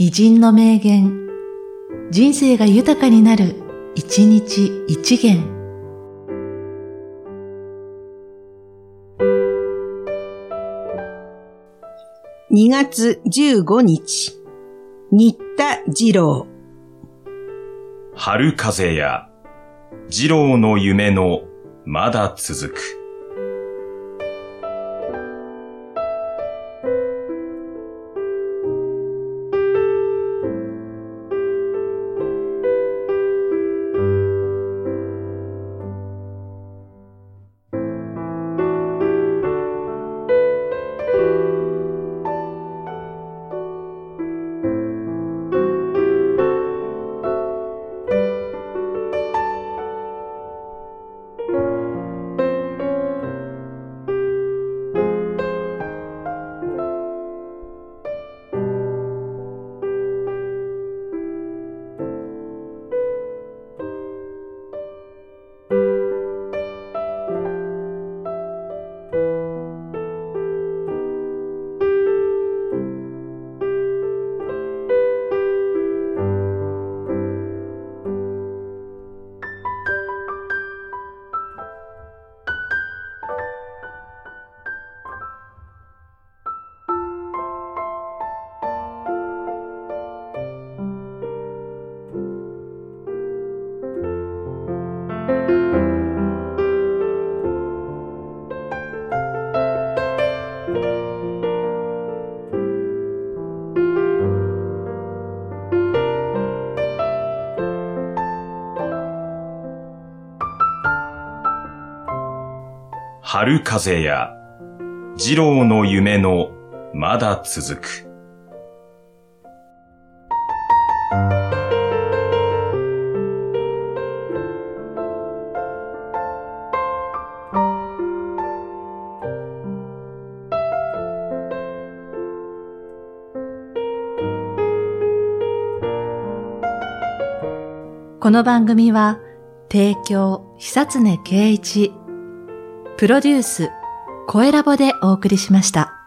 偉人の名言、人生が豊かになる、一日一元。2月15日、新田二郎。春風や、二郎の夢のまだ続く。春風や、二郎の夢のまだ続く。この番組は、提供、久常圭一、プロデュース、声ラボでお送りしました。